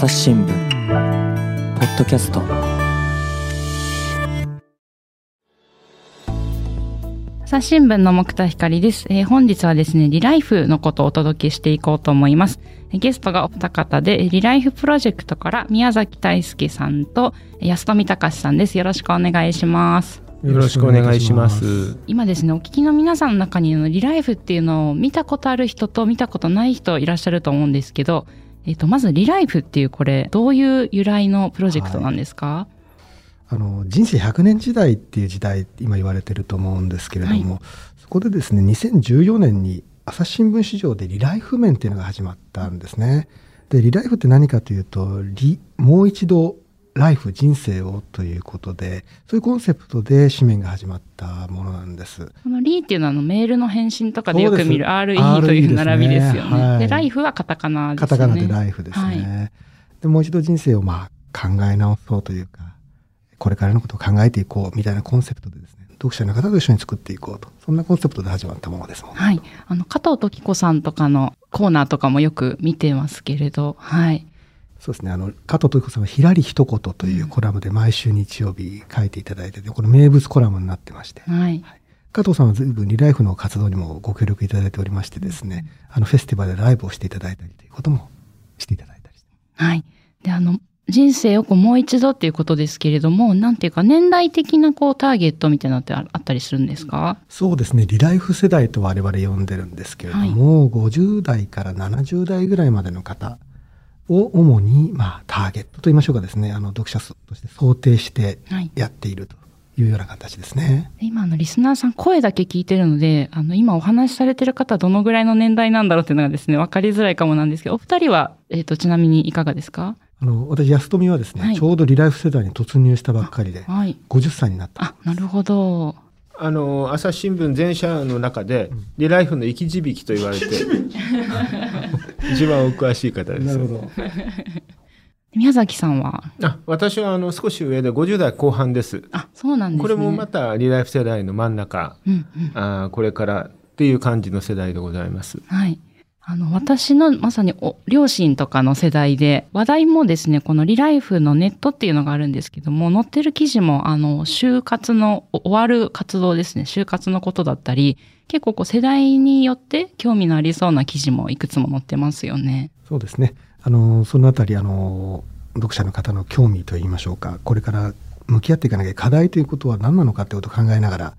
朝日新聞ポッドキャスト朝日新聞の木田光です、えー本日はですね、リライフのことをお届けしていこうと思います。えーゲストがお二方で、えーリライフプロジェクトから宮崎大輔さんとえー安富隆さんです。よろしくお願いします。よろしくお願いします。今ですね、お聞きの皆さんの中にリライフっていうのを見たことある人と見たことない人いらっしゃると思うんですけど、えっ、と、まずリライフっていうこれ、どういう由来のプロジェクトなんですか、あの人生100年時代っていう時代今言われてると思うんですけれども、そこでですね2014年に朝日新聞市場でリライフ面っていうのが始まったんですね。でリライフって何かというとリもう一度ライフ人生をということでそういうコンセプトで紙面が始まったものなんです。このリーっていうのはあのメールの返信とかでよく見る RE という並びですよね。はいで、ライフはカタカナですよね。カタカナでライフですね。はいでもう一度人生をまあ考え直そうというかこれからのことを考えていこうみたいなコンセプトでですね読者の方と一緒に作っていこうとそんなコンセプトで始まったものですもん。はい。あの、加藤時子さんとかのコーナーとかもよく見てますけれど、はい。そうですね。あの加藤時子さんは「ひらり一言」というコラムで毎週日曜日書いていただいててこれ名物コラムになってまして。はい。加藤さんは随分リライフの活動にもご協力いただいておりましてですねあのフェスティバルでライブをしていただいたりということもしていただいたりして。はい。で、あの、人生をこうもう一度っていうことですけれども、なんていうか年代的なこうターゲットみたいなのってああったりするんですか、そうですね。リライフ世代と我々呼んでるんですけれども、50代から70代ぐらいまでの方を主に、まあ、ターゲットといいましょうかですねあの読者数として想定してはい。やっているというような形ですね。で今、あの、リスナーさん声だけ聞いてるので、あの、今お話しされてる方どのぐらいの年代なんだろうっていうのがですね、わかりづらいかもなんですけど、お二人は、えっ、と、ちなみにいかがですか？あの私安富はですね、はいちょうどリライフ世代に突入したばっかりではい。50歳になったあ、なるほど。あの朝日新聞全社の中で、リライフの生き字引と言われて一番お詳しい方です。なるほど 宮崎さんは？あ私はあの少し上で50代後半です。あ、そうなんですね。これもまたリライフ世代の真ん中、うんうん。あーこれからっていう感じの世代でございます。はい。あの、私のまさにお両親とかの世代で、話題もですね、このリライフのネットっていうのがあるんですけども、載ってる記事も、あの、就活の終わる活動ですね、就活のことだったり、結構こう世代によって興味のありそうな記事もいくつも載ってますよね。そうですねあのそのあたりあの読者の方の興味といいましょうかこれから向き合っていかなきゃ課題ということは何なのかということを考えながら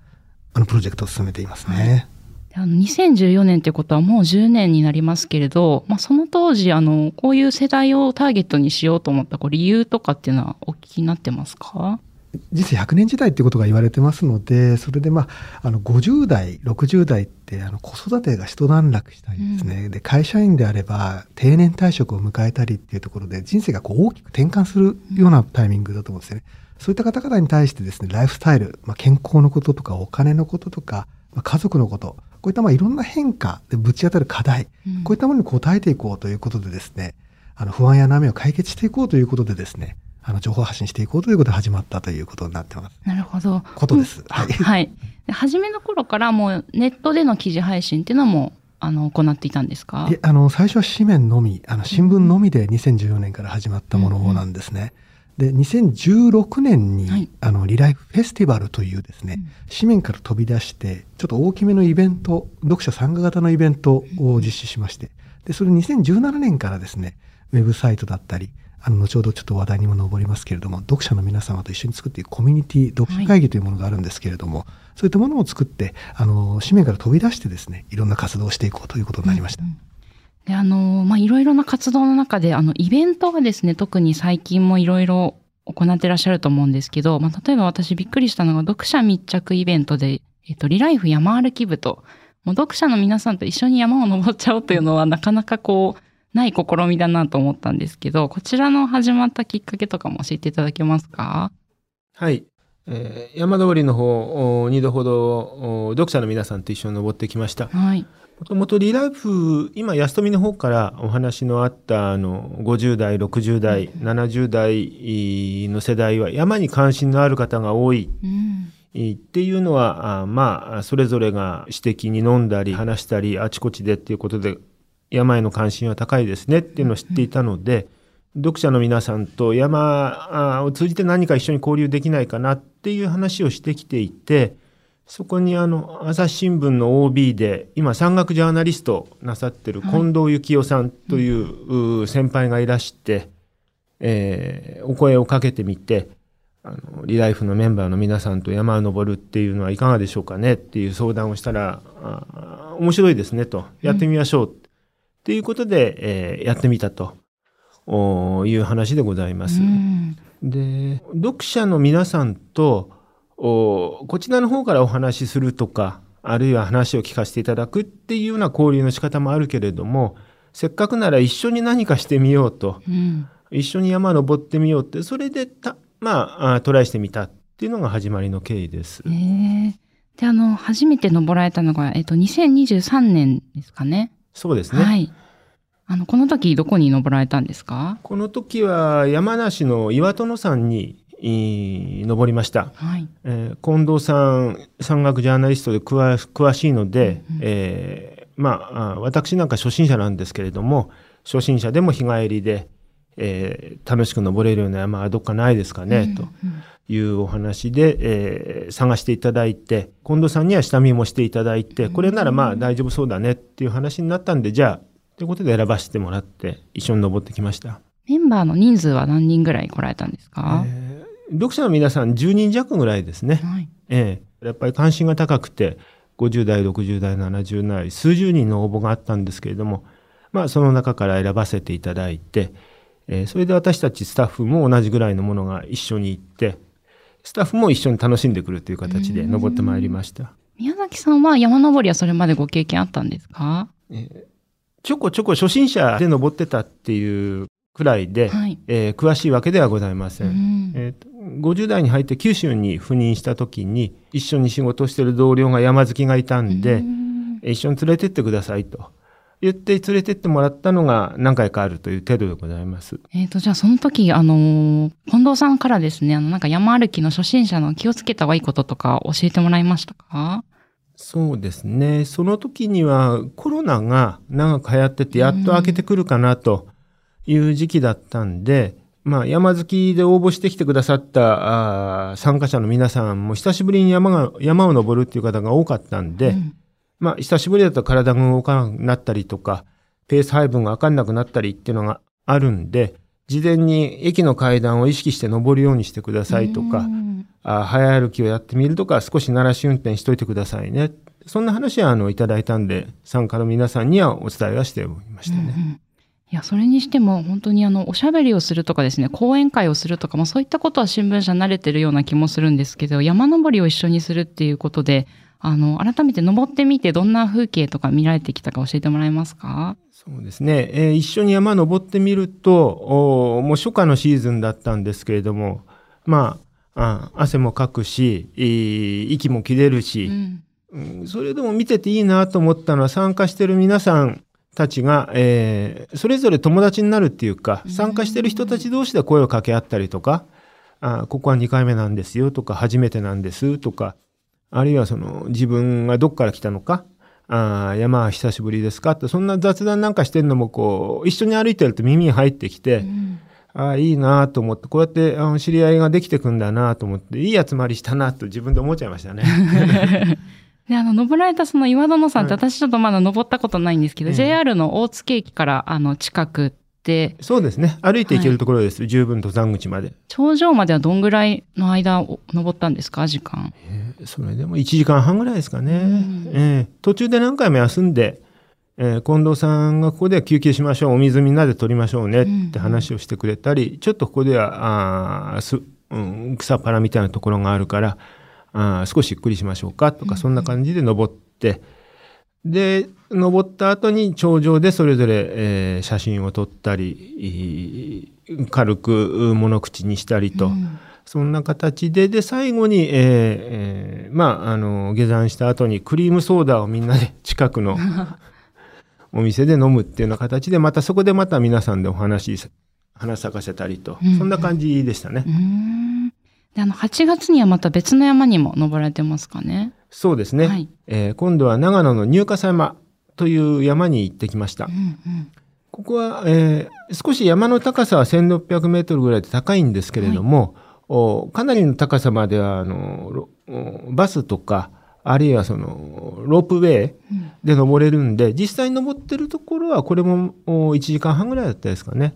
あのプロジェクトを進めていますね。であの2014年ってことはもう10年になりますけれど、まあ、その当時、あの、こういう世代をターゲットにしようと思ったこう理由とかっていうのはお聞きになってますか？人生100年時代ってことが言われてますのでそれでまああの50代60代ってあの子育てが一段落したりですね、で会社員であれば定年退職を迎えたりっていうところで人生がこう大きく転換するようなタイミングだと思うんですよね。そういった方々に対してですねライフスタイル、まあ、健康のこととかお金のこととか、まあ、家族のことこういったまあいろんな変化でぶち当たる課題、うんこういったものに応えていこうということでですねあの不安や悩みを解決していこうということでですねあの情報発信していこうということで始まったということになってます。なるほど。ことです。はい。はい。で初めの頃からもうネットでの記事配信っていうのも、あの、行っていたんですか？であの最初は紙面のみあの新聞のみで2014年から始まったものなんですね。で2016年に、はいあのリライフフェスティバルというですね、紙面から飛び出してちょっと大きめのイベント読者参加型のイベントを実施しましてでそれ2017年からですねウェブサイトだったりあの後ほどちょっと話題にも上りますけれども読者の皆様と一緒に作っていくコミュニティ読者会議というものがあるんですけれども、そういったものを作ってあの紙面から飛び出してですねいろんな活動をしていこうということになりました。で、あの、まあ、いろいろな活動の中で、あの、イベントがですね、特に最近もいろいろ行ってらっしゃると思うんですけど、まあ、例えば私びっくりしたのが、読者密着イベントで、えっと、リライフ山歩き部と、もう読者の皆さんと一緒に山を登っちゃおうというのは、なかなかこう、ない試みだなと思ったんですけど、こちらの始まったきっかけとかも教えていただけますか？はい。えー山登りの方、お2度ほどお読者の皆さんと一緒に登ってきました。はい。もともとリライフ、今、安富の方からお話のあったあの50代、60代、70代の世代は山に関心のある方が多いうん。っていうのは、あまあ、それぞれが私的に飲んだり話したり、あちこちでっていうことで、山への関心は高いですねっていうのを知っていたので、読者の皆さんと山を通じて何か一緒に交流できないかなっていう話をしてきていてそこにあの朝日新聞の OB で今山岳ジャーナリストなさってる近藤幸雄さんという先輩がいらして、えー、お声をかけてみてあのリライフのメンバーの皆さんと山を登るっていうのはいかがでしょうかねっていう相談をしたらあ面白いですねと。やってみましょう。っていうことで、えー、やってみたと。いう話でございます。で読者の皆さんとこちらの方からお話しするとかあるいは話を聞かせていただくっていうような交流の仕方もあるけれどもせっかくなら一緒に何かしてみようと、うん、一緒に山登ってみようってそれでたまあトライしてみたっていうのが始まりの経緯です。えー、であの初めて登られたのが、えっと、2023年ですかね。そうですね。はい。あのこの時どこに登られたんですか？この時は山梨の岩殿山に登りました、はい。えー、近藤さん山岳ジャーナリストで詳詳しいので、うん、えー、まあ私なんか初心者なんですけれども初心者でも日帰りで、えー、楽しく登れるような山はどっかないですかね、うん、というお話で、えー、探していただいて近藤さんには下見もしていただいてこれならまあ大丈夫そうだねっていう話になったんでじゃあということで選ばせてもらって一緒に登ってきました。メンバーの人数は何人ぐらい来られたんですか、えー読者の皆さん10人弱ぐらいですね。はい、ええ、やっぱり関心が高くて50代60代70代数十人の応募があったんですけれども、まあ、その中から選ばせていただいて、えー、それで私たちスタッフも同じぐらいのものが一緒に行ってスタッフも一緒に楽しんでくるという形で登ってまいりました。宮崎さんは山登りはそれまでご経験あったんですか、えー、ちょこちょこ初心者で登ってたっていうくらいで、はい、えー、詳しいわけではございません。えー50代に入って九州に赴任した時に一緒に仕事してる同僚が山好きがいたんで、一緒に連れてってくださいと言って連れてってもらったのが何回かあるという程度でございます。えっ、ー、と、じゃあその時、あの、近藤さんからですね、あの、なんか山歩きの初心者の気をつけた方がいいこととか教えてもらいましたか？そうですね。その時にはコロナが長く流行ってて、やっと明けてくるかなという時期だったんで、まあ、山好きで応募してきてくださったあ参加者の皆さんも久しぶりに山が山を登るっていう方が多かったんで、うん、まあ、久しぶりだと体が動かなくなったりとか、ペース配分が分かんなくなったりっていうのがあるんで、事前に駅の階段を意識して登るようにしてくださいとか、うん、あ早歩きをやってみるとか、少し慣らし運転しといてくださいね。そんな話はあのいただいたんで、参加の皆さんにはお伝えはしておりましたね。うんうんいや、それにしても本当にあの、おしゃべりをするとかですね、講演会をするとかもそういったことは新聞社慣れてるような気もするんですけど、山登りを一緒にするっていうことで、あの、改めて登ってみてどんな風景とか見られてきたか教えてもらえますか？そうですね。えー、一緒に山登ってみると、おもう初夏のシーズンだったんですけれども、まあ、あ汗もかくし、息も切れるし、うん、それでも見てていいなと思ったのは参加してる皆さんたちが、えー、それぞれ友達になるっていうか、参加してる人たち同士で声を掛け合ったりとか、あここは2回目なんですよとか、初めてなんですとか、あるいはその自分がどっから来たのか、あ山は久しぶりですかって、そんな雑談なんかしてるのもこう、一緒に歩いてると耳に入ってきて、うん、ああ、いいなと思って、こうやってあの知り合いができてくんだなと思って、いい集まりしたなと自分で思っちゃいましたね。で、あの、登られたその岩殿山って、私ちょっとまだ登ったことないんですけど、うん、JR の大月駅から、あの、近くて。そうですね。歩いて行けるところです。はい、十分登山口まで。頂上まではどんぐらいの間登ったんですか？時間。えー、それでも1時間半ぐらいですかね。うん、えー、途中で何回も休んで、えー、近藤さんがここでは休憩しましょう。お水みんなで取りましょうねって話をしてくれたり、うん、ちょっとここでは、あす、うん、草っぱらみたいなところがあるから、あ少しゆっくりしましょうかとか、そんな感じで登って、で、登った後に頂上でそれぞれ、えー、写真を撮ったり、軽く物口にしたりと、うん、そんな形で、で、最後に、えーえー、まあ、あの、下山した後にクリームソーダをみんなで 近くの お店で飲むっていうような形で、またそこでまた皆さんでお話、話咲かせたりと、うん、そんな感じでしたね。で、あの、8月にはまた別の山にも登られてますかね。そうですね。はい、えー、今度は長野の入笠山という山に行ってきました。うんうん、ここは、えー、少し山の高さは1600メートルぐらいで高いんですけれども、おかなりの高さまではあのバスとかあるいはそのロープウェイで登れるんで、実際に登ってるところはこれもお1時間半ぐらいだったですかね。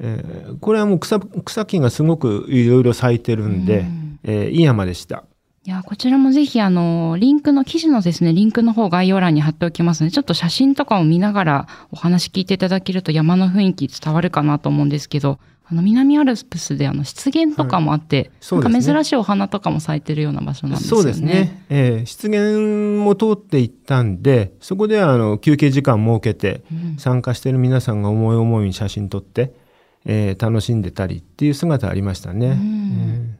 えーこれはもう草草木がすごくいろいろ咲いてるんで、うんえーいい山でした。いや、こちらもぜひ、あの、リンクの、記事のですね、リンクの方概要欄に貼っておきますので、ちょっと写真とかを見ながらお話聞いていただけると山の雰囲気伝わるかなと思うんですけど、あの、南アルプスであの、湿原とかもあって、そうですねなんか珍しいお花とかも咲いてるような場所なんですよね。そうですね。えー湿原も通っていったんで、そこではあの休憩時間設けて、うん参加している皆さんが思い思いに写真撮って、えー楽しんでたりっていう姿ありましたね。うん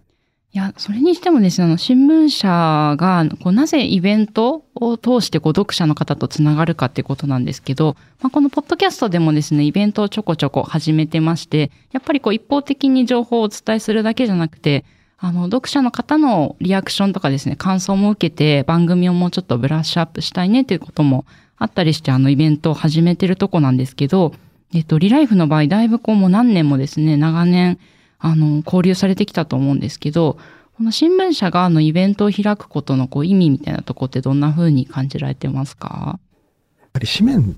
いや、それにしてもですね、あの、新聞社が、こう、なぜイベントを通して、こう、読者の方とつながるかっていうことなんですけど、まあ、このポッドキャストでもですね、イベントをちょこちょこ始めてまして、やっぱりこう、一方的に情報をお伝えするだけじゃなくて、あの、読者の方のリアクションとかですね、感想も受けて、番組をもうちょっとブラッシュアップしたいねっていうこともあったりして、あの、イベントを始めてるとこなんですけど、えっと、リライフの場合、だいぶこう、もう何年もですね、長年、あの、交流されてきたと思うんですけど、この新聞社があのイベントを開くことのこう意味みたいなとこってどんな風に感じられてますか？やっぱり紙面、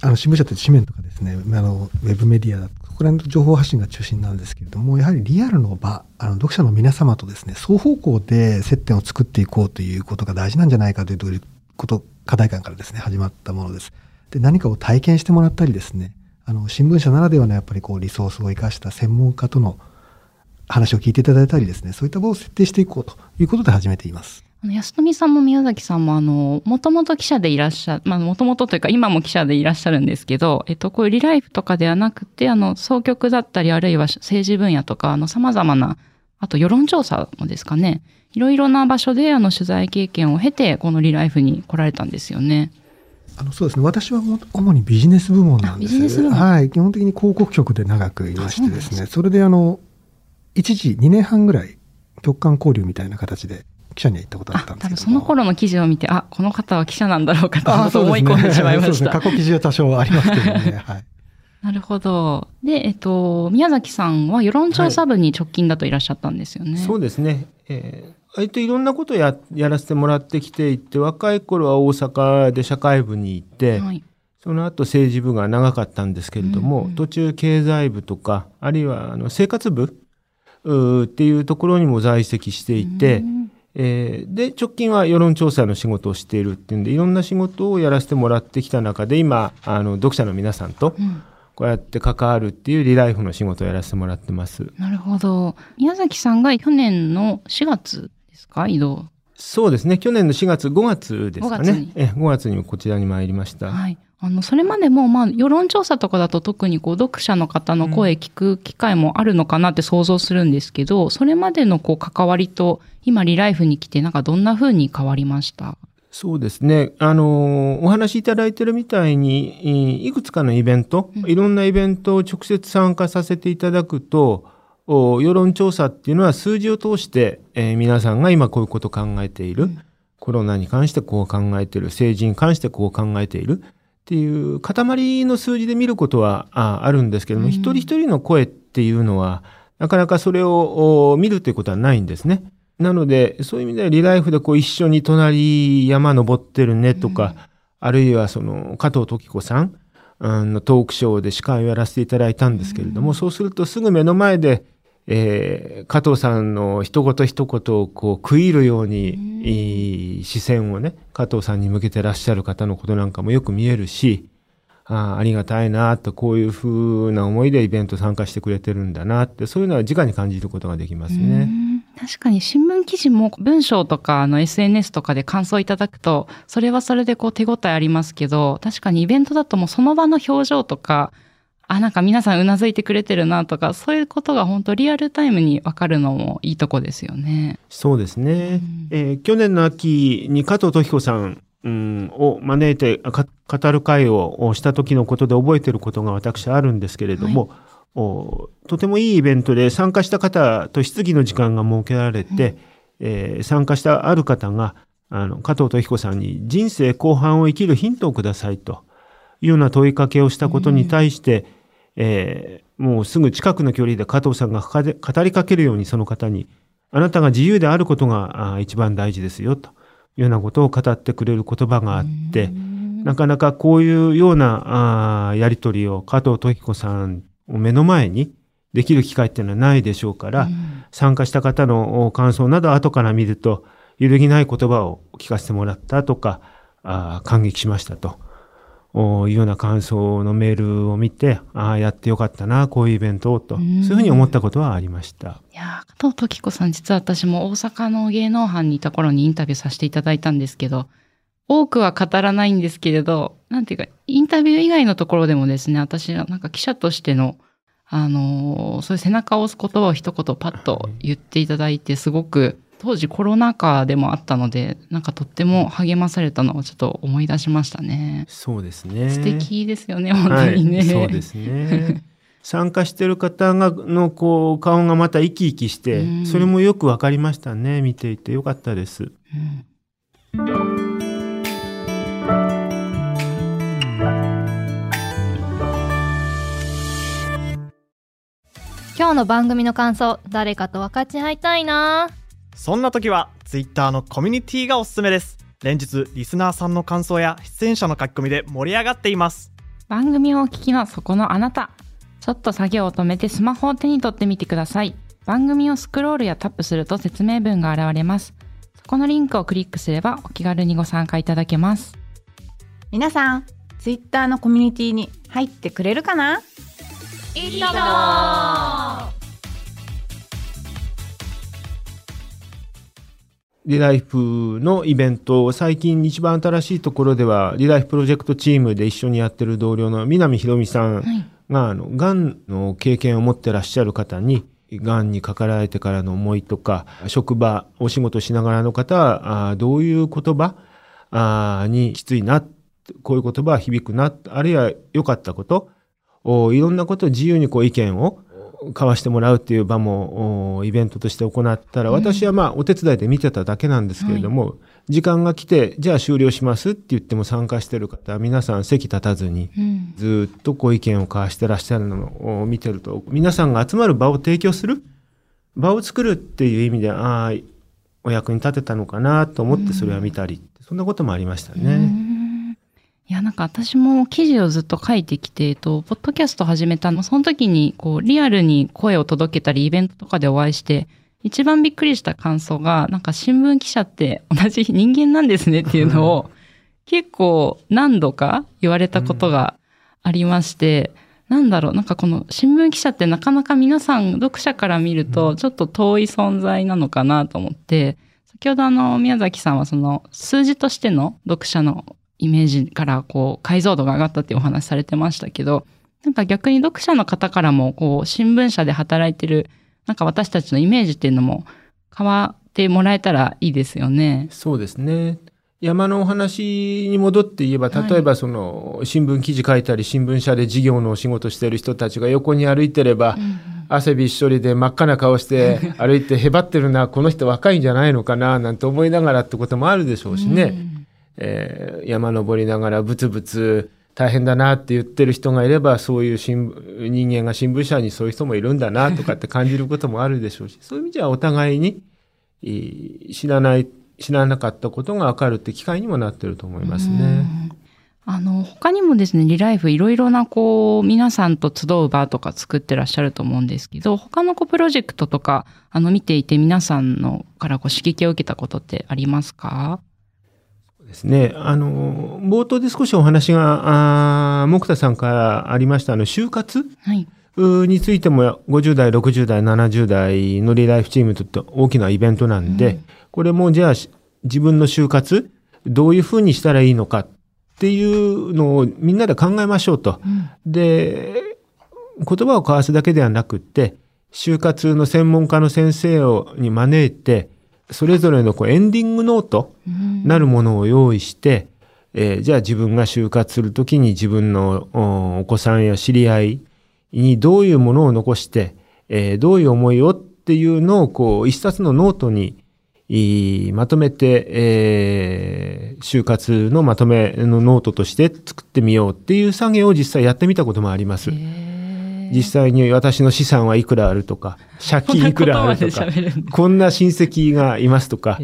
あの新聞社って紙面とかですね、あのウェブメディアだと、ここら辺の情報発信が中心なんですけれども、やはりリアルの場、あの読者の皆様とですね、双方向で接点を作っていこうということが大事なんじゃないかということ、課題感からですね、始まったものです。で、何かを体験してもらったりですね、あの新聞社ならではのやっぱりこうリソースを生かした専門家との話を聞いていただいたりですね、そういった場を設定していこうということで始めています。あの安富さんも宮崎さんもあの、もともと記者でいらっしゃ、まあもともとというか今も記者でいらっしゃるんですけど、えっと、こういうリライフとかではなくて、あの、総局だったり、あるいは政治分野とか、あの、様々な、あと世論調査もですかね、いろいろな場所であの、取材経験を経て、このリライフに来られたんですよね。あのそうですね。私はも主にビジネス部門なんです。はい。基本的に広告局で長くいましてですね。それであの、一時2年半ぐらい、局間交流みたいな形で記者には行ったことああったん、ですけど多分その頃の記事を見て、あ、この方は記者なんだろうかと思い込んでしまいまそうですね。した過。去記事は多少ありますけどね。はい。なるほど。で、えっと、宮崎さんは世論調査部に直近だといらっしゃったんですよね。そうですね。えー割といろんなことをややらせてもらってきていて、若い頃は大阪で社会部に行って、はい。その後政治部が長かったんですけれども、うんうん途中経済部とか、あるいはあの生活部っていうところにも在籍していて、うんえーで、直近は世論調査の仕事をしているっていうんで、いろんな仕事をやらせてもらってきた中で、今、あの、読者の皆さんとうんこうやって関わるっていうリライフの仕事をやらせてもらってます。なるほど。宮崎さんが去年の4月ですか？移動。そうですね。去年の4月、5月ですか5月。え5月にもこちらに参りました。はい。あの、それまでも、まあ、世論調査とかだと特にこう、読者の方の声聞く機会もあるのかなって想像するんですけど、それまでのこう、関わりと、今、リライフに来て、なんかどんな風に変わりました？そうですね。あの、お話しいただいてるみたいに、いいくつかのイベント、うんいろんなイベントを直接参加させていただくと、お世論調査っていうのは数字を通して、えー皆さんが今こういうことを考えている、うん。コロナに関してこう考えている、政治に関してこう考えている。っていう塊の数字で見ることはああるんですけども、うん。一人一人の声っていうのは、なかなかそれをお見るということはないんですね。なので、そういう意味ではリライフでこう一緒に隣山登ってるねとか、あるいはその加藤時子さんうんのトークショーで司会をやらせていただいたんですけれども、そうするとすぐ目の前で、えー加藤さんの一言一言をこう食い入るように、視線をね、加藤さんに向けてらっしゃる方のことなんかもよく見えるし、ああありがたいなと、こういうふうな思いでイベント参加してくれてるんだなって、そういうのは直に感じることができますうね。ん確かに新聞記事も文章とかあの SNS とかで感想いただくと、それはそれでこう手応えありますけど、確かにイベントだともうその場の表情とか、あ、なんか皆さんうなずいてくれてるなとか、そういうことが本当リアルタイムにわかるのもいいとこですよね。そうですね。うんえー去年の秋に加藤時子さん、うん、を招いて語る会をした時のことで覚えていることが私あるんですけれども、おとてもいいイベントで参加した方と質疑の時間が設けられて、えー参加したある方があの加藤時子さんに人生後半を生きるヒントをくださいというような問いかけをしたことに対して、えーえーもうすぐ近くの距離で加藤さんが語りかけるようにその方に、あなたが自由であることが一番大事ですよ、というようなことを語ってくれる言葉があって、なかなかこういうようなあーやりとりを加藤時子さんを目の前にできる機会っていうのはないでしょうから、うん参加した方のお感想など後から見ると、揺るぎない言葉を聞かせてもらったとか、あー感激しましたと。おいうような感想のメールを見て、ああ、やってよかったな、こういうイベントをと、そううんいうふうに思ったことはありました。いやー加藤時子さん、実は私も大阪の芸能班にいた頃にインタビューさせていただいたんですけど、多くは語らないんですけれど、なんていうか、インタビュー以外のところでもですね、私はなんか記者としての、あのーそういう背中を押す言葉を一言パッと言っていただいて、すごく、当時コロナ禍でもあったので、なんかとっても励まされたのをちょっと思い出しましたね。そうですね。素敵ですよね、本は当にね。い、そうですね。参加してる方がのこう顔がまた生き生きして、うんそれもよくわかりましたね。見ていてよかったです。うん今日の番組の感想誰かと分かち合いたいなそんな時は Twitter のコミュニティがおすすめです連日リスナーさんの感想や出演者の書き込みで盛り上がっています番組をお聞きのそこのあなた。ちょっと作業を止めてスマホを手に取ってみてください。番組をスクロールやタップすると説明文が現れます。そこのリンクをクリックすればお気軽にご参加いただけます。皆さん、ツイッターのコミュニティに入ってくれるかな？いいともリライフのイベント、最近一番新しいところでは、リライフプロジェクトチームで一緒にやってる同僚の南ひろみさんはい。が、あの、がんの経験を持ってらっしゃる方に、がんにかかられてからの思いとか、職場、お仕事しながらの方は、あーどういう言葉？あーにきついな、こういう言葉は響くな、あるいは良かったこと、おいろんなことを自由にこう意見を交わしてもらうっていう場もおイベントとして行ったら、私はまあお手伝いで見てただけなんですけれども、時間が来て、じゃあ終了しますって言っても参加してる方は皆さん席立たずに、うん。ずーっとこう意見を交わしてらっしゃるのを見てると、皆さんが集まる場を提供する場を作るっていう意味で、ああ、お役に立てたのかなと思ってそれは見たり、そんなこともありましたうね。んいや、なんか私も記事をずっと書いてきて、えっと、ポッドキャスト始めたの、その時に、こう、リアルに声を届けたり、イベントとかでお会いして、一番びっくりした感想が、なんか新聞記者って同じ人間なんですねっていうのを、結構何度か言われたことがありまして、なんだろう、なんかこの新聞記者ってなかなか皆さん読者から見るとちょっと遠い存在なのかなと思って、先ほどあの宮崎さんはその数字としての読者のイメージからこう解像度が上がったっていうお話されてましたけど、なんか逆に読者の方からもこう新聞社で働いてるなんか私たちのイメージっていうのも変わってもらえたらいいですよね。そうですね。山のお話に戻って言えば、はい例えばその新聞記事書いたり、新聞社で事業のお仕事してる人たちが横に歩いてれば、汗びっしょりで真っ赤な顔して歩いてへばってるな、この人若いんじゃないのかな、なんて思いながらってこともあるでしょうしね。えー山登りながらブツブツ大変だなって言ってる人がいれば、そういう新人間が新聞社にそういう人もいるんだなとかって感じることもあるでしょうし、そういう意味じゃお互いに、知らない、知らなかったことがわかるって機会にもなってると思いますね。あの、他にもですね、リライフいろいろなこう、皆さんと集う場とか作ってらっしゃると思うんですけど、他のこプロジェクトとか、あの、見ていて皆さんのからこう刺激を受けたことってありますか？ですね。あの、冒頭で少しお話が、あー木田さんからありました、あの、就活はい。についても50代、60代、70代のリライフチームにとって大きなイベントなんで、うんこれもじゃあし自分の就活、どういうふうにしたらいいのかっていうのをみんなで考えましょうと。うんで、言葉を交わすだけではなくって、終活の専門家の先生をに招いて、それぞれのこうエンディングノート、うんなるものを用意して、えーじゃあ自分が終活するときに自分のおお子さんや知り合いにどういうものを残して、えーどういう思いをっていうのをこう一冊のノートにいまとめて、えー終活のまとめのノートとして作ってみようっていう作業を実際やってみたこともあります。へ実際に私の資産はいくらあるとか、借金いくらあるとか、こんな親戚がいますとか、こ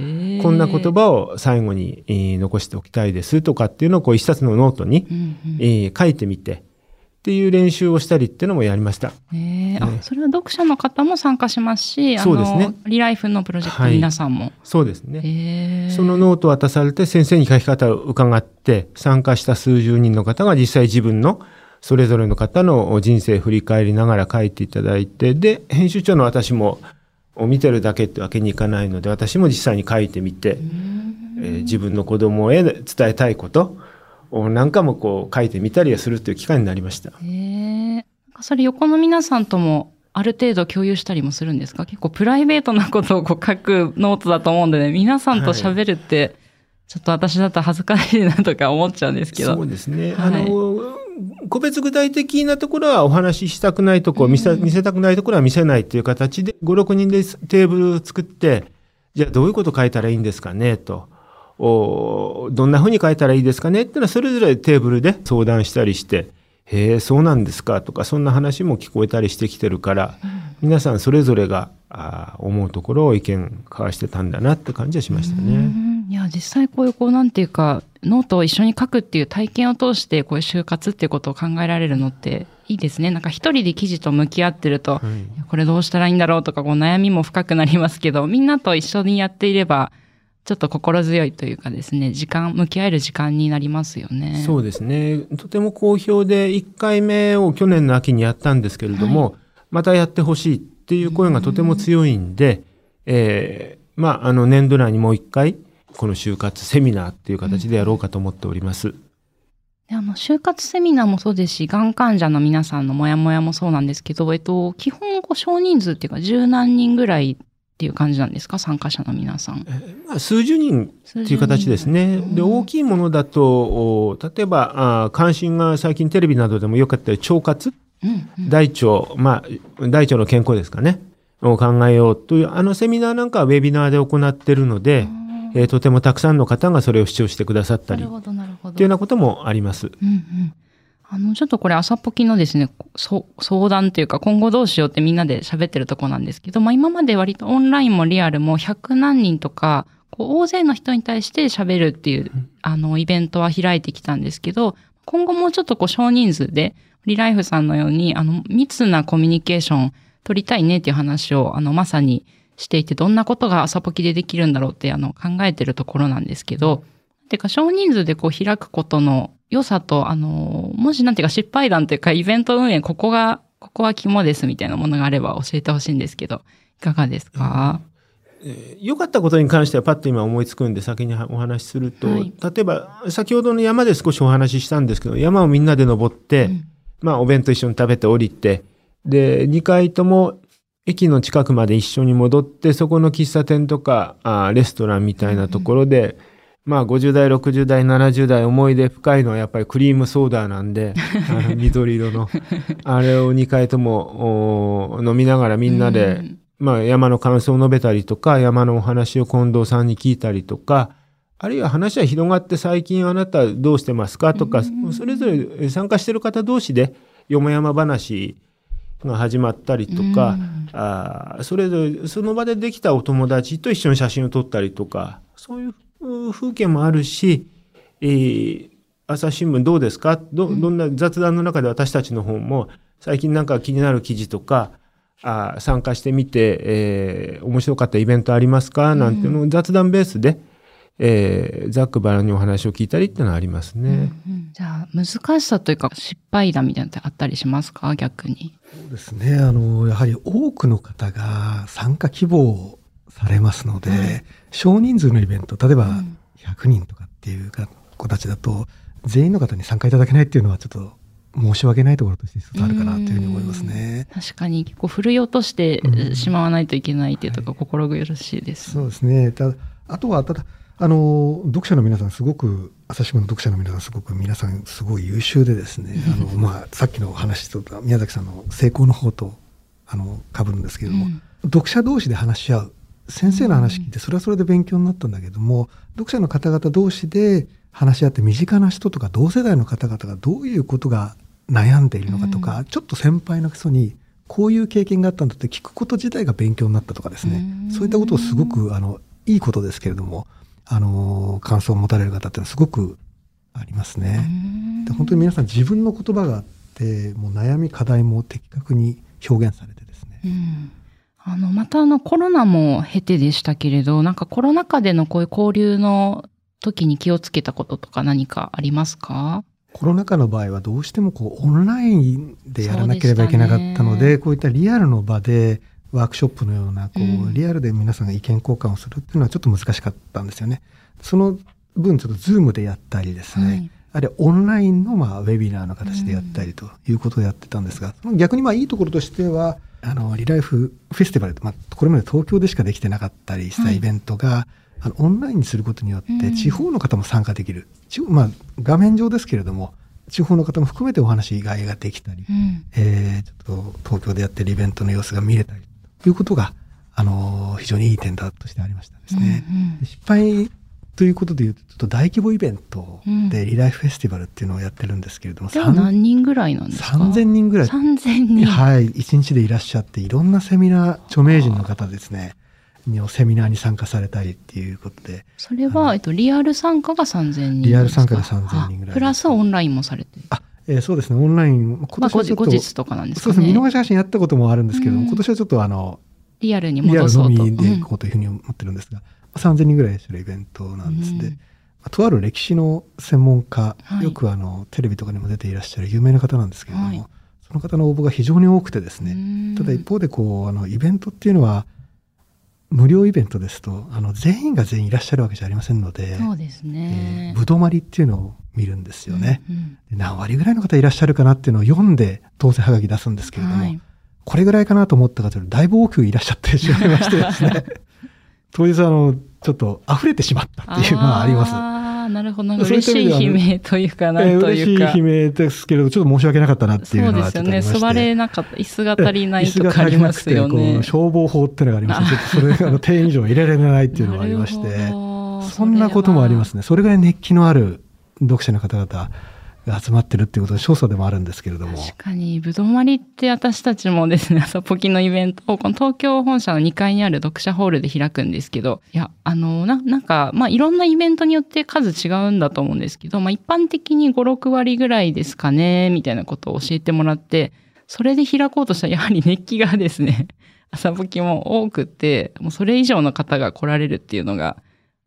んな言葉を最後に、えー、残しておきたいですとかっていうのをこう一冊のノートに、うんうん、えー、書いてみて、っていう練習をしたりっていうのもやりました。えー、あそれは読者の方も参加しますし、そうですね。リライフのプロジェクト皆さんも。はい、そうですね、えー。そのノートを渡されて先生に書き方を伺って参加した数十人の方が実際自分のそれぞれの方の人生振り返りながら書いていただいて、で、編集長の私も見てるだけってわけにいかないので、私も実際に書いてみて、えー、自分の子供へ伝えたいことを何かもこう書いてみたりするという機会になりました。へえ。それ横の皆さんともある程度共有したりもするんですか？結構プライベートなことをこう書くノートだと思うんでね、皆さんと喋るって、ちょっと私だったら恥ずかしいなとか思っちゃうんですけど。そうですね。はい、あの、個別具体的なところはお話ししたくないところ、見せ見せたくないところは見せないっていう形で、5、6人でテーブル作って、じゃあどういうこと書いたらいいんですかねと。おどんなふうに書いたらいいですかねっていうのはそれぞれテーブルで相談したりして、へえ、そうなんですかとか、そんな話も聞こえたりしてきてるから、皆さんそれぞれがあ思うところを意見交わしてたんだなって感じはしましたね。いや、実際こういうこうなんていうか、ノートを一緒に書くっていう体験を通してこういう就活っていうことを考えられるのっていいですね。なんか一人で記事と向き合ってると、はい、これどうしたらいいんだろうとかこう悩みも深くなりますけど、みんなと一緒にやっていれば、ちょっと心強いというかですね、時間、向き合える時間になりますよね。そうですね。とても好評で、1回目を去年の秋にやったんですけれども、はい、またやってほしいっていう声がとても強いんで、えー、まあ、あの、年度内にもう1回、この就活セミナーっていう形でやろうかと思っております。うんあの、就活セミナーもそうですし、がん患者の皆さんのモヤモヤもそうなんですけど、えっと、基本、少人数っていうか、十何人ぐらいっていう感じなんですか？参加者の皆さん。まあ、数十人っていう形ですね。で、大きいものだと、例えばあ、関心が最近テレビなどでもよかった腸活、うんうん、大腸、まあ、大腸の健康ですかね。を考えようという、あのセミナーなんかはウェビナーで行ってるので、えー、とてもたくさんの方がそれを視聴してくださったり、っていうようなこともあります。うんうんあの、ちょっとこれ朝ポキのですね、相談というか今後どうしようってみんなで喋ってるとこなんですけど、まあ今まで割とオンラインもリアルも100何人とか、こう大勢の人に対して喋るっていう、あの、イベントは開いてきたんですけど、今後もうちょっとこう少人数で、リライフさんのように、あの、密なコミュニケーション取りたいねっていう話を、あの、まさにしていて、どんなことが朝ポキでできるんだろうって、あの、考えてるところなんですけど、てか少人数でこう開くことの良さと、あの、もしなんていうか失敗談というかイベント運営、ここが、ここは肝ですみたいなものがあれば教えてほしいんですけど、いかがですか、うん、えー、良かったことに関してはパッと今思いつくんで先にお話しすると、はい、例えば先ほどの山で少しお話ししたんですけど、山をみんなで登って、うん、まあお弁当一緒に食べて降りて、で、2回とも駅の近くまで一緒に戻って、そこの喫茶店とか、あレストランみたいなところで、うんまあ50代、60代、70代思い出深いのはやっぱりクリームソーダなんで、緑色の。あれを2回とも飲みながらみんなで、まあ山の感想を述べたりとか、山のお話を近藤さんに聞いたりとか、あるいは話は広がって最近あなたどうしてますかとか、それぞれ参加してる方同士でよもやま話が始まったりとか、あそれぞれその場でできたお友達と一緒に写真を撮ったりとか、そういう風景もあるし、えー、朝日新聞どうですか？どどんな雑談の中で私たちの方も最近なんか気になる記事とかあ参加してみて、えー、面白かったイベントありますか？なんていうのを雑談ベースで、えー、ざっくばらんにお話を聞いたりっていうのはありますね。うんうん、じゃあ難しさというか失敗談みたいなのってあったりしますか？逆に。そうですね。あの、やはり多くの方が参加希望されますので、うん、少人数のイベント、例えば100人とかっていう子たちだと、全員の方に参加いただけないっていうのはちょっと申し訳ないところとして一つあるかなというふうに思いますね。確かに結構振り落としてしまわないといけないっていうところ、心苦しいです。そうですね。たあとは、ただ、あの、読者の皆さんすごく、朝日新聞の読者の皆さんすごく皆さんすごい優秀でですね、あの、まあ、さっきの話と宮崎さんの成功の方と、あの、被るんですけれども、うん、読者同士で話し合う。先生の話聞いてそれはそれで勉強になったんだけども読者の方々同士で話し合って身近な人とか同世代の方々がどういうことが悩んでいるのかとか、ちょっと先輩の人にこういう経験があったんだって聞くこと自体が勉強になったとかですね、うん。そういったことをすごくあのいいことですけれどもあの感想を持たれる方ってすごくありますね。で本当に皆さん自分の言葉があってもう悩み課題も的確に表現されてですね、うん。あの、またあの、コロナも経てでしたけれど、なんかコロナ禍でのこういう交流の時に気をつけたこととか何かありますか？コロナ禍の場合はどうしてもこうオンラインでやらなければいけなかったのででね。こういったリアルの場でワークショップのようなこう、うん。リアルで皆さんが意見交換をするっていうのはちょっと難しかったんですよね。その分ちょっと Zoom でやったりですね、はい。あるいはオンラインのまあウェビナーの形でやったりということをやってたんですが、その逆にまあいいところとしてはあのリライフフェスティバル、まあ、これまで東京でしかできてなかったりしたイベントが、あのオンラインにすることによっうん。て地方の方も参加できる、地方まあ、画面上ですけれども地方の方も含めてお話がができたり、うん。えーちょっと東京でやってるイベントの様子が見れたりということが、あの非常にいい点だとしてありましたですね。うんうん。で失敗ということでいうと、ちょっと大規模イベントうん。でリライフフェスティバルっていうのをやってるんですけれども、では何人ぐらいなんですか？3000人ぐらい、3000人。はい、1日でいらっしゃって、いろんなセミナー、著名人の方ですね、のセミナーに参加されたりっていうことで、それは、えっと、リアル参加が3000人リアル参加でですか3000人ぐらいあプラスオンラインもされてる。あ、えーそうですね、オンライン、今年はちょっと、後日とかなんですかそうですね、見逃ね。し配信やったこともあるんですけども、うん。今年はちょっとあの、リアルにリアルの戻そうと。みでいこうというふうに思ってるんですが、3000人ぐらいいらっしゃるイベントなんですで、うん。まあとある歴史の専門家、はい。よくあのテレビとかにも出ていらっしゃる有名な方なんですけれども、はい。その方の応募が非常に多くてですうね、ん。ただ一方でこうあのイベントっていうのは無料イベントですとあの全員が全員いらっしゃるわけじゃありませんので、そうですえねー。ぶどまりっていうのを見るんですよね、うんうんで何割ぐらいの方いらっしゃるかなっていうのを読んで当然はがき出すんですけれども、はいこれぐらいかなと思った方よりだいぶ多くいらっしゃってしまいましてですね 当日あのちょっと溢れてしまったっていうのはあります。ああ、なるほど。嬉しい悲鳴というか、なというか。嬉しい悲鳴ですけれど、ちょっと申し訳なかったなっていうそうのですよね。座れなかった。椅子が足りないとかありますよねう。消防法っていうのがありまして、ちょっとそれがあの定員以上入れられないっていうのがありまして、そんなこともありますね。それぐらい熱気のある読者の方々が集まってるっていうことで、少佐でもあるんですけれども。確かに、ぶどまりって私たちもですね、朝ポキのイベントを、この東京本社の2階にある読者ホールで開くんですけど、いや、あの、ななんか、まあ、いろんなイベントによって数違うんだと思うんですけど、まあ、一般的に5、6割ぐらいですかね、みたいなことを教えてもらって、それで開こうとしたら、やはり熱気がですね、朝ポキも多くて、もうそれ以上の方が来られるっていうのが、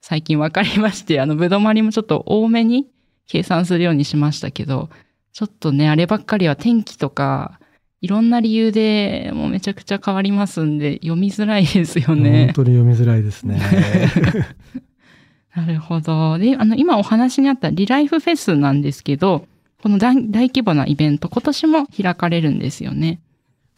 最近分かりまして、あの、ぶどまりもちょっと多めに計算するようにしましたけど、ちょっとね、あればっかりは天気とか、いろんな理由でもうめちゃくちゃ変わりますんで、読みづらいですよ本ね。当に読みづらいですね。なるほど。で、あの、今お話にあったリライフフェスなんですけど、この大大規模なイベント、今年も開かれるんですよね。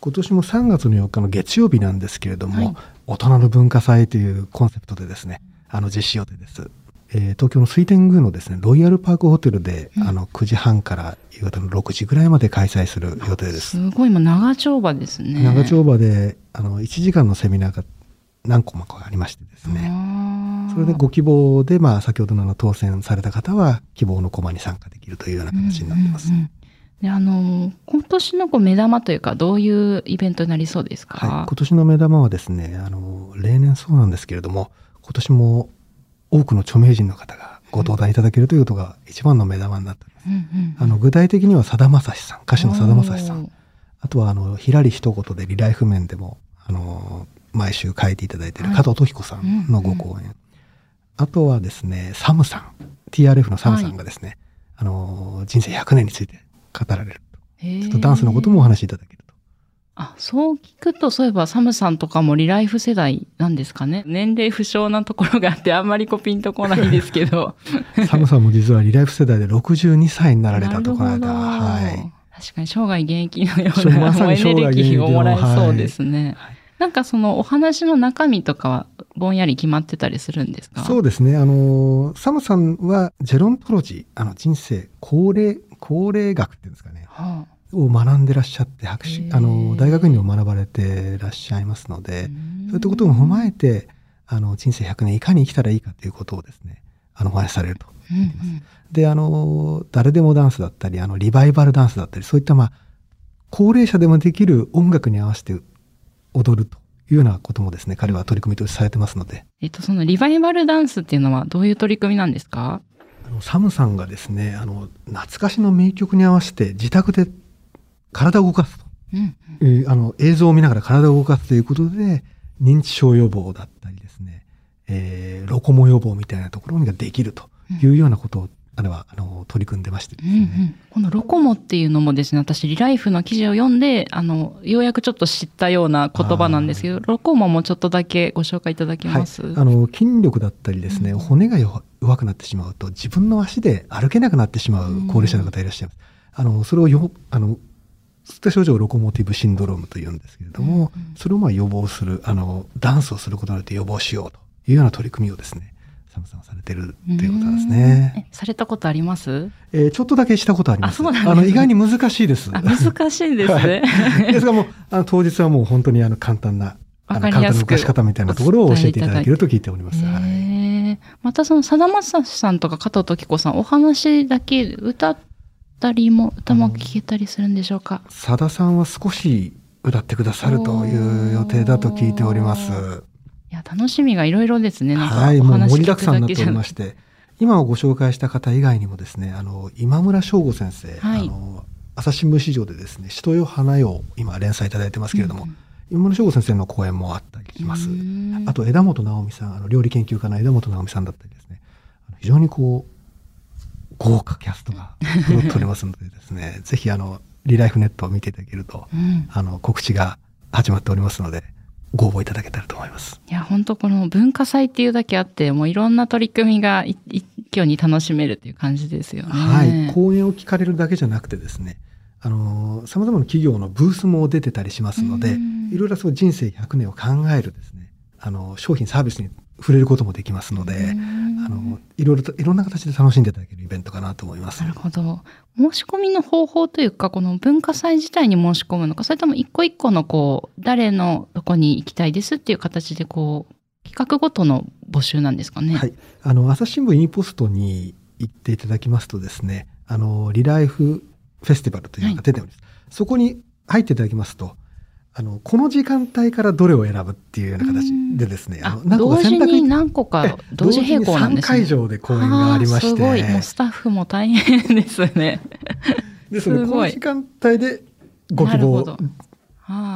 今年も3月の4日の月曜日なんですけれども、はい大人の文化祭というコンセプトでですね、あの実施予定です。えー東京の水天宮のですね、ロイヤルパークホテルで、うんあの9時半から夕方の6時ぐらいまで開催する予定です。すごい、今長丁場ですね。長丁場であの1時間のセミナーが何個もありましてですね、それでご希望で、まあ、先ほどの当選された方は希望のコマに参加できるというような形になってます。うんうんうんで、あの、今年のこう目玉というか、どういうイベントになりそうですか、はい、今年の目玉はですねあの例年そうなんですけれども今年も多くの著名人の方がご登壇いただけるということが一番の目玉になってます。うんうんあの具体的にはさだまさしさん歌手のさだまさしさん。あとはあのひらり一言でリライフ面でもあの毎週書いていただいている加藤時子さんのご講演、あとはですねサムさん。TRF のサムさんがですね、あの人生100年について語られるちょっとダンスのこともお話しいただける。と。あ、そう聞くと、そういえばサムさんとかもリライフ世代なんですかね。年齢不詳なところがあって、あんまりこうピンとこないですけど。サムさんも実はリライフ世代で62歳になられたとこの間、はい。確かに生涯現役のようそうな、エネルギーをもらえそうですね。なんかそのお話の中身とかはぼんやり決まってたりするんですか？そうですね。あの、サムさんはジェロントロジー、あの人生、高齢、高齢学っていうんですかね、はあを学んでらっしゃって、博士あの、大学院でも学ばれてらっしゃいますので、そういったことも踏まえて、あの、人生100年いかに生きたらいいかということをですね、あのお話しされると。うんうん。であの誰でもダンスだったりあのリバイバルダンスだったりそういったまあ高齢者でもできる音楽に合わせて踊るというようなこともですね彼は取り組みとしてされてますので。えっと、そのリバイバルダンスっていうのはどういう取り組みなんですか？あのサムさんがですねあの懐かしの名曲に合わせて自宅で体を動かすと。うんいうあの映像を見ながら体を動かすということで認知症予防だったりですね、えーロコモ予防みたいなところができるというようなことを、あれはあの取り組んでましてですうんうね、ん、このロコモっていうのもですね私リライフの記事を読んであのようやくちょっと知ったような言葉なんですけどロコモもちょっとだけご紹介いただけます、はい、あの筋力だったりですね、うん骨が弱弱くなってしまうと自分の足で歩けなくなってしまう高齢者の方いらっしゃいます。あのそれをよあのそういった症状をロコモティブシンドロームというんですけれども、うんうんそれをまあ予防するあのダンスをすることによって予防しようというような取り組みをですねサムさんはされてるということなんですうんね。えされたことあります？えーちょっとだけしたことあります。あそうなんねあの意外に難しいです。あ難しいですね。ですがもうあの当日はもう本当にあの簡単なあの簡単な動かし方みたいなところを教えていただけると聞いております。はいまたそのさだまさしさんとか加藤時子さんお話だけ歌ったりも歌も聴けたりするんでしょうか？さださんは少し歌ってくださるという予定だと聞いております。いや楽しみがいろいろですね。はい、もう盛りだくさんになっておりまして、今ご紹介した方以外にもですね、あの今村翔吾先生、はい。あの朝日新聞市場でですね、人よ花よを今連載いただいてますけれども、今村翔吾先生の講演もあったりします。うん。あと枝本直美さん、あの料理研究家の枝本直美さんだったりですね、非常にこう豪華キャストが揃っておりますのでですね、ぜひあのリライフネットを見ていただけると、うんあの告知が始まっておりますので、ご応募いただけたらと思います。いや本当この文化祭っていうだけあってもういろんな取り組みがい一挙に楽しめるっていう感じですよね。はい、講演を聞かれるだけじゃなくてですね、あのさまざまな企業のブースも出てたりしますので、うんいろいろそう人生100年を考えるですね、あの商品サービスに触れることもできますので、うんあのいろいろといろんな形で楽しんでいただけるイベントかなと思います。なるほど。申し込みの方法というか、この文化祭自体に申し込むのか、それとも一個一個のこう、誰のとこに行きたいですっていう形でこう、企画ごとの募集なんですかね？はい、あの朝日新聞 e ポストに行っていただきますとですね、あのリライフフェスティバルというのが出ております。そこに入っていただきますと、あのこの時間帯からどれを選ぶっていうような形でですね、あの同時に何個えか同時並行なんです3会ね。場で講演がありましあーすごい。もうて、スタッフも大変ですね。ですのですこの時間帯でご希望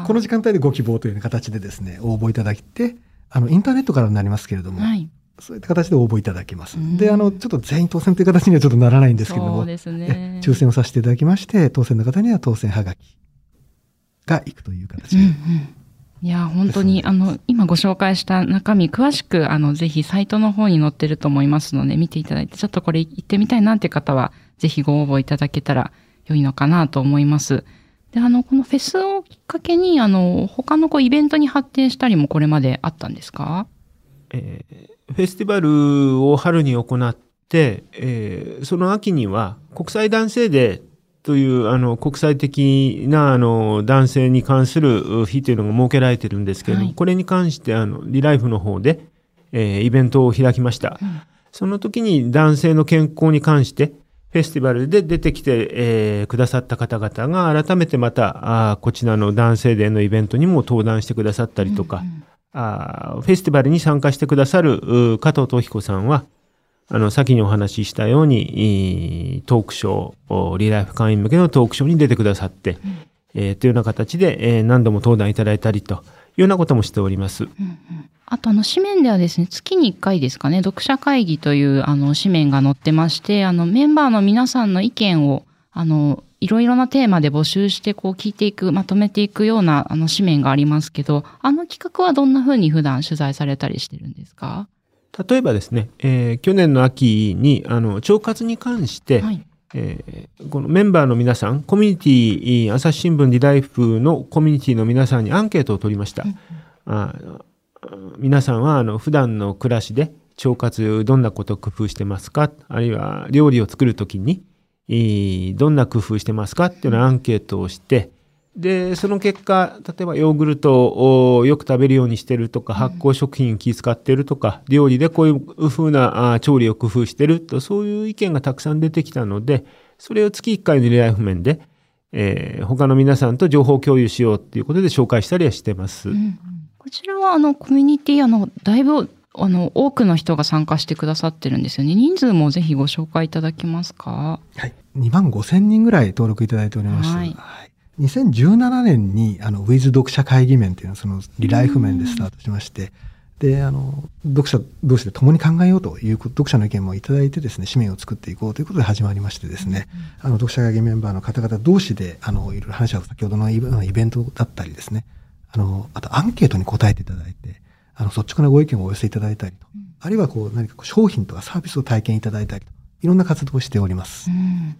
この時間帯でご希望というような形でですね、応募いただいて、あのインターネットからになりますけれども、はい。そういった形で応募いただけますうん。で、あの、ちょっと全員当選という形にはちょっとならないんですけれども、そうですねえ。抽選をさせていただきまして、当選の方には当選はがきがいくという形で。うんうんいや、本当に、あの、今ご紹介した中身、詳しく、あの、ぜひサイトの方に載ってると思いますので、見ていただいて、ちょっとこれ行ってみたいなっていう方は、ぜひご応募いただけたら良いのかなと思います。で、あの、このフェスをきっかけに、あの、他のこうイベントに発展したりもこれまであったんですか？えーフェスティバルを春に行って、えーその秋には国際男性デーというあの国際的なあの男性に関する日というのが設けられてるんですけれども、はい。これに関してあのリライフの方で、えーイベントを開きました。うん。その時に男性の健康に関してフェスティバルで出てきて、えーくださった方々が改めてまたあーこちらの男性デーのイベントにも登壇してくださったりとか、うんあーフェスティバルに参加してくださるう加藤時子さんはあの先にお話ししたようにトークショーおリライフ会員向けのトークショーに出てくださって、えーというような形で、えー何度も登壇いただいたりというようなこともしております。うんうん。あとあの紙面ではですね月に1回ですかね読者会議というあの紙面が載ってましてあのメンバーの皆さんの意見をあのいろいろなテーマで募集してこう聞いていくまとめていくようなあの紙面がありますけどあの企画はどんな風に普段取材されたりしてるんですか？例えばですね、えー去年の秋にあの腸活に関して、はい。えーこのメンバーの皆さんコミュニティ朝日新聞リライフのコミュニティの皆さんにアンケートを取りました。ああ皆さんはあの普段の暮らしで腸活どんなことを工夫してますか？あるいは料理を作るときにえーどんな工夫してますか？っていうようなアンケートをして、でその結果例えばヨーグルトをよく食べるようにしてるとか発酵食品気使ってるとか、料理でこういう風なあ調理を工夫してるとそういう意見がたくさん出てきたのでそれを月1回のリライフ面で、えー他の皆さんと情報共有しようっていうことで紹介したりはしてます。うんこちらはあのコミュニティあのだいぶあの多くの人が参加してくださってるんですよね。人数もぜひご紹介いただけますか？はい。2万5千人ぐらい登録いただいておりまして、はい2017年に、あの、ウィズ読者会議面っていうのは、その、リライフ面でスタートしまして、で、あの、読者同士で共に考えようという読者の意見もいただいてですね、紙面を作っていこうということで始まりましてですね、あの、読者会議メンバーの方々同士で、あの、いろいろ話し合う、先ほどのイベントだったりですね、あの、あとアンケートに答えていただいて、あの、率直なご意見をお寄せいただいたりと、あるいはこう、何か商品とかサービスを体験いただいたりと、いろんな活動をしております。うん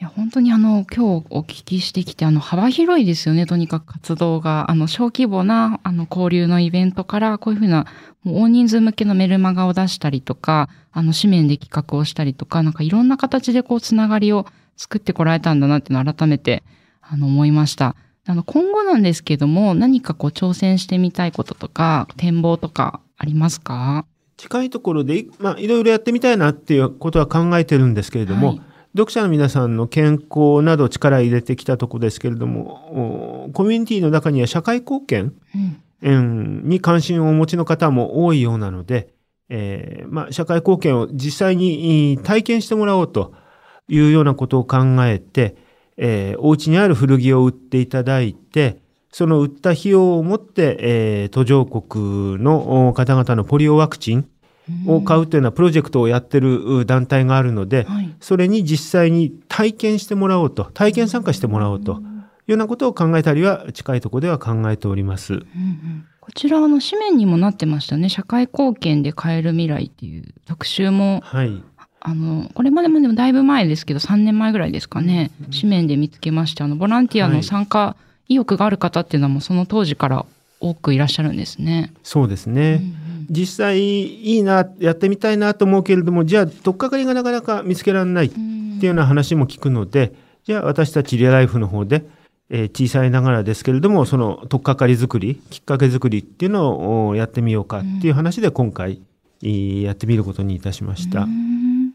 いや本当にあの今日お聞きしてきてあの幅広いですよねとにかく活動が。あの小規模なあの交流のイベントからこういうふうなもう大人数向けのメルマガを出したりとかあの紙面で企画をしたりとかなんかいろんな形でこうつながりを作ってこられたんだなっていうのを改めてあの思いました。あの今後なんですけども何かこう挑戦してみたいこととか展望とかありますか？近いところで、まあ、いろいろやってみたいなっていうことは考えてるんですけれども、はい読者の皆さんの健康など力入れてきたとこですけれども、コミュニティの中には社会貢献、に関心をお持ちの方も多いようなので、えーま、社会貢献を実際に体験してもらおうというようなことを考えて、えーお家にある古着を売っていただいて、その売った費用を持って、えー途上国の方々のポリオワクチンを買うというようなプロジェクトをやってるう団体があるので、はいそれに実際に体験してもらおうと、体験参加してもらおうというようなことを考えたりは近いところでは考えております。うんうんこちらあの紙面にもなってましたね社会貢献で変える未来っていう特集もはい。あのこれまでもでもだいぶ前ですけど3年前ぐらいですかね紙面で見つけましてあのボランティアの参加意欲がある方っていうのはもうその当時から多くいらっしゃるんですね。そうですね。実際いいな、やってみたいなと思うけれども、じゃあ、取っかかりがなかなか見つけられないっていうような話も聞くので、じゃあ私たちリアライフの方で、えー小さいながらですけれども、その取っかかり作り、きっかけ作りっていうのをおやってみようかっていう話で今回、えーやってみることにいたしました。うん。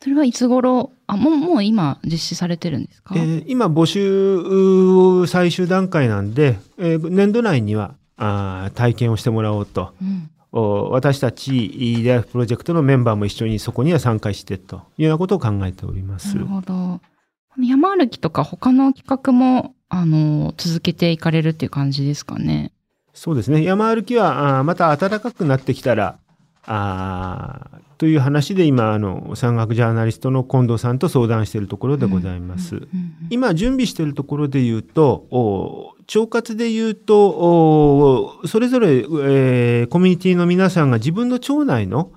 それはいつ頃あもうもう今実施されてるんですか、えー今募集最終段階なんで、えー年度内にはあー体験をしてもらおうと。うん。お私たちリライフプロジェクトのメンバーも一緒にそこには参加してというようなことを考えておりますなる。ほど。山歩きとか他の企画もあの続けていかれるっていう感じですかね。そうですね山歩きはあーまた暖かくなってきたらあーという話で今あの山岳ジャーナリストの近藤さんと相談しているところでございます。うんうん今準備しているところで言うと、お腸活で言うと、おそれぞれ、えーコミュニティの皆さんが自分の腸内の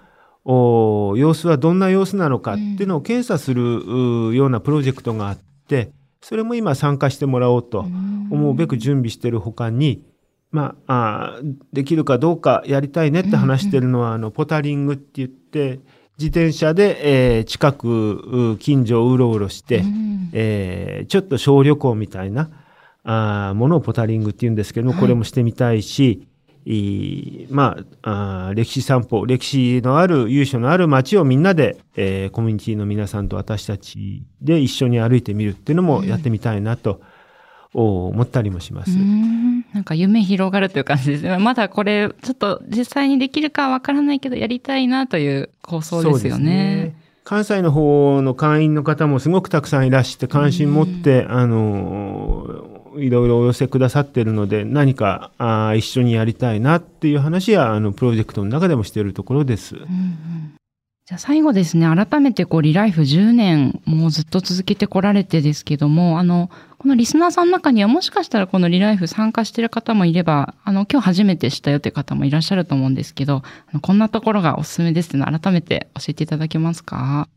お様子はどんな様子なのかっていうのを検査するうようなプロジェクトがあって、それも今参加してもらおうと思うべく準備しているほかに、まあ、あーできるかどうかやりたいねって話してるのは、あの、ポタリングって言って、自転車で、えー近く、う近所をうろうろして、うん。えーちょっと小旅行みたいなあーものをポタリングって言うんですけども、はいこれもしてみたいし、いいまあ、あー歴史散歩歴史のある由緒のある街をみんなで、えーコミュニティの皆さんと私たちで一緒に歩いてみるっていうのもやってみたいなと、お思ったりもします。うんなんか夢広がるという感じですね。まだこれちょっと実際にできるかわからないけどやりたいなという構想ですよね。関西の方の会員の方もすごくたくさんいらして関心持って、あのいろいろお寄せくださっているので何かあー一緒にやりたいなっていう話はあのプロジェクトの中でもしているところです。うんうんじゃあ最後ですね、改めてこうリライフ10年もうずっと続けてこられてですけども、あの、このリスナーさんの中にはもしかしたらこのリライフ参加している方もいれば、あの、今日初めて知ったよという方もいらっしゃると思うんですけど、あのこんなところがおすすめですっていうのを改めて教えていただけますか？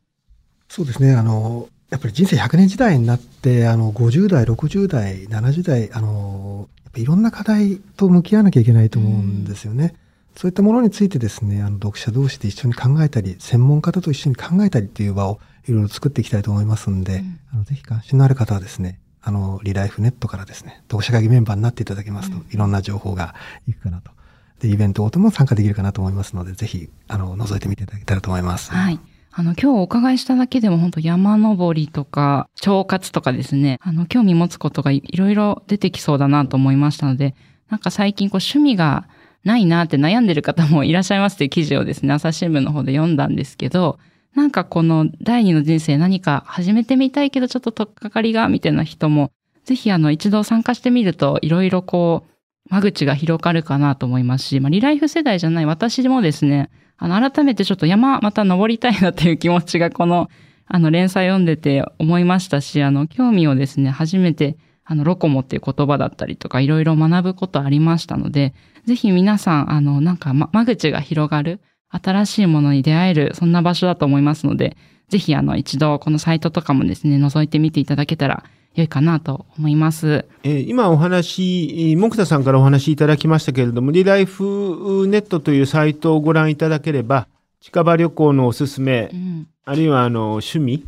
そうですね。あの、やっぱり人生100年時代になって、あの、50代、60代、70代、あの、やっぱいろんな課題と向き合わなきゃいけないと思うんですよね。そういったものについてですね、あの、読者同士で一緒に考えたり、専門家と一緒に考えたりっていう場をいろいろ作っていきたいと思いますんで、うんあのぜひ関心のある方はですね、あの、リライフネットからですね、同社会議メンバーになっていただけますと、いろんな情報がいくかなと。で、イベントごとも参加できるかなと思いますので、ぜひ、あの、覗いてみていただけたらと思います。はい。あの、今日お伺いしただけでも本当山登りとか、腸活とかですね、あの、興味持つことがいろいろ出てきそうだなと思いましたので、なんか最近こう趣味がないなって悩んでる方もいらっしゃいますという記事をですね、朝日新聞の方で読んだんですけど、なんかこの第二の人生何か始めてみたいけどちょっと取っかかりがみたいな人も、ぜひあの一度参加してみるといろいろこう、間口が広がるかなと思いますし、まあ、リライフ世代じゃない私もですね、あの、改めてちょっと山また登りたいなという気持ちがこの、あの、連載読んでて思いましたし、あの、興味をですね、初めて、あの、ロコモっていう言葉だったりとか、いろいろ学ぶことありましたので、ぜひ皆さん、あの、なんか、ま、間口が広がる、新しいものに出会える、そんな場所だと思いますので、ぜひ、あの、一度、このサイトとかもですね、覗いてみていただけたら良いかなと思います。えー今お話、木田さんからお話しいただきましたけれども、リライフネットというサイトをご覧いただければ、近場旅行のおすすめう、ん。あるいはあの趣味、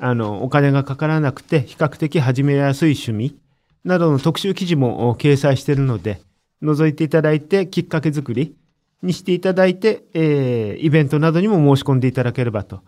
あのお金がかからなくて比較的始めやすい趣味などの特集記事もお掲載しているので、覗いていただいてきっかけ作りにしていただいて、えーイベントなどにも申し込んでいただければと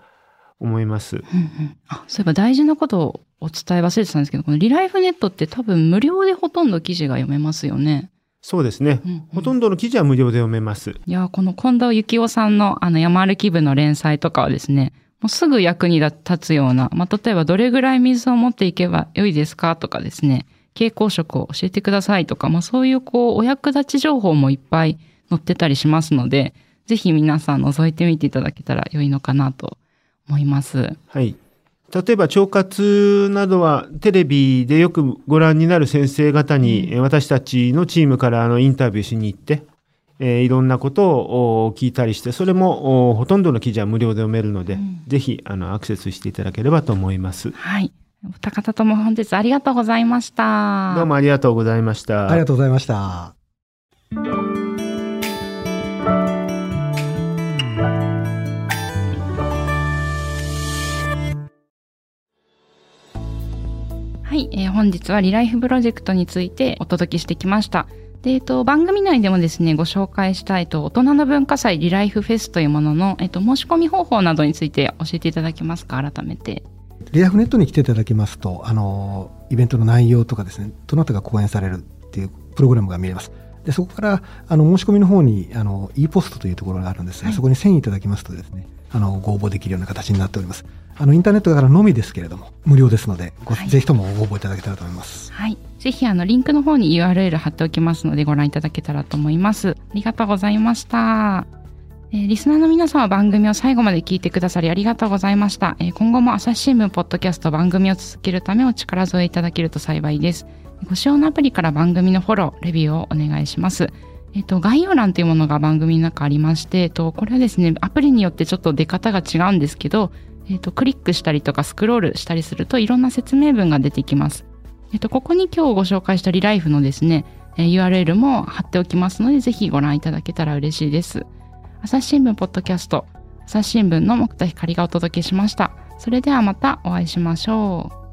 思います。うんうんあ、そういえば大事なことをお伝え忘れてたんですけど、このリライフネットって多分無料でほとんど記事が読めますよね。そうですね。うんうんほとんどの記事は無料で読めます。いや、この近藤幸雄さんのあの山歩き部の連載とかはですね、もうすぐ役に立つような、まあ、例えばどれぐらい水を持っていけば良いですかとかですね、蛍光色を教えてくださいとか、まあ、そういうこう、お役立ち情報もいっぱい載ってたりしますので、ぜひ皆さん覗いてみていただけたら良いのかなと思います。はい。例えば腸活などはテレビでよくご覧になる先生方に、えー私たちのチームからあのインタビューしに行って、えーいろんなことをお聞いたりしてそれもおほとんどの記事は無料で読めるので、うんぜひあのアクセスしていただければと思います。はい。お二方とも本日ありがとうございました。どうもありがとうございました。ありがとうございました。はい、えー本日はリライフプロジェクトについてお届けしてきました。で、えっと、番組内でもですね、ご紹介したいと、大人の文化祭リライフフェスというものの、えっと、申し込み方法などについて教えていただけますか、改めて。リアフネットに来ていただきますと、あの、イベントの内容とかですね、どなたが講演されるっていうプログラムが見えます。で、そこから、あの、申し込みの方に、あの、e ポストというところがあるんですが、はいそこに遷移いただきますとですね、あの、ご応募できるような形になっております。あの、インターネットからのみですけれども、無料ですので、ごはいぜひともご応募いただけたらと思います。はい。ぜひ、あの、リンクの方に URL 貼っておきますので、ご覧いただけたらと思います。ありがとうございました。えーリスナーの皆さんは番組を最後まで聞いてくださりありがとうございました。えー今後も朝日新聞ポッドキャスト番組を続けるためお力添えいただけると幸いです。ご使用のアプリから番組のフォロー、レビューをお願いします。えっと、概要欄というものが番組の中ありまして、えっと、これはですね、アプリによってちょっと出方が違うんですけど、えっと、クリックしたりとかスクロールしたりするといろんな説明文が出てきます。えっと、ここに今日ご紹介したリライフのですね、えー URL も貼っておきますので、ぜひご覧いただけたら嬉しいです。朝日新聞ポッドキャスト、朝日新聞の木田光がお届けしました。それではまたお会いしましょう。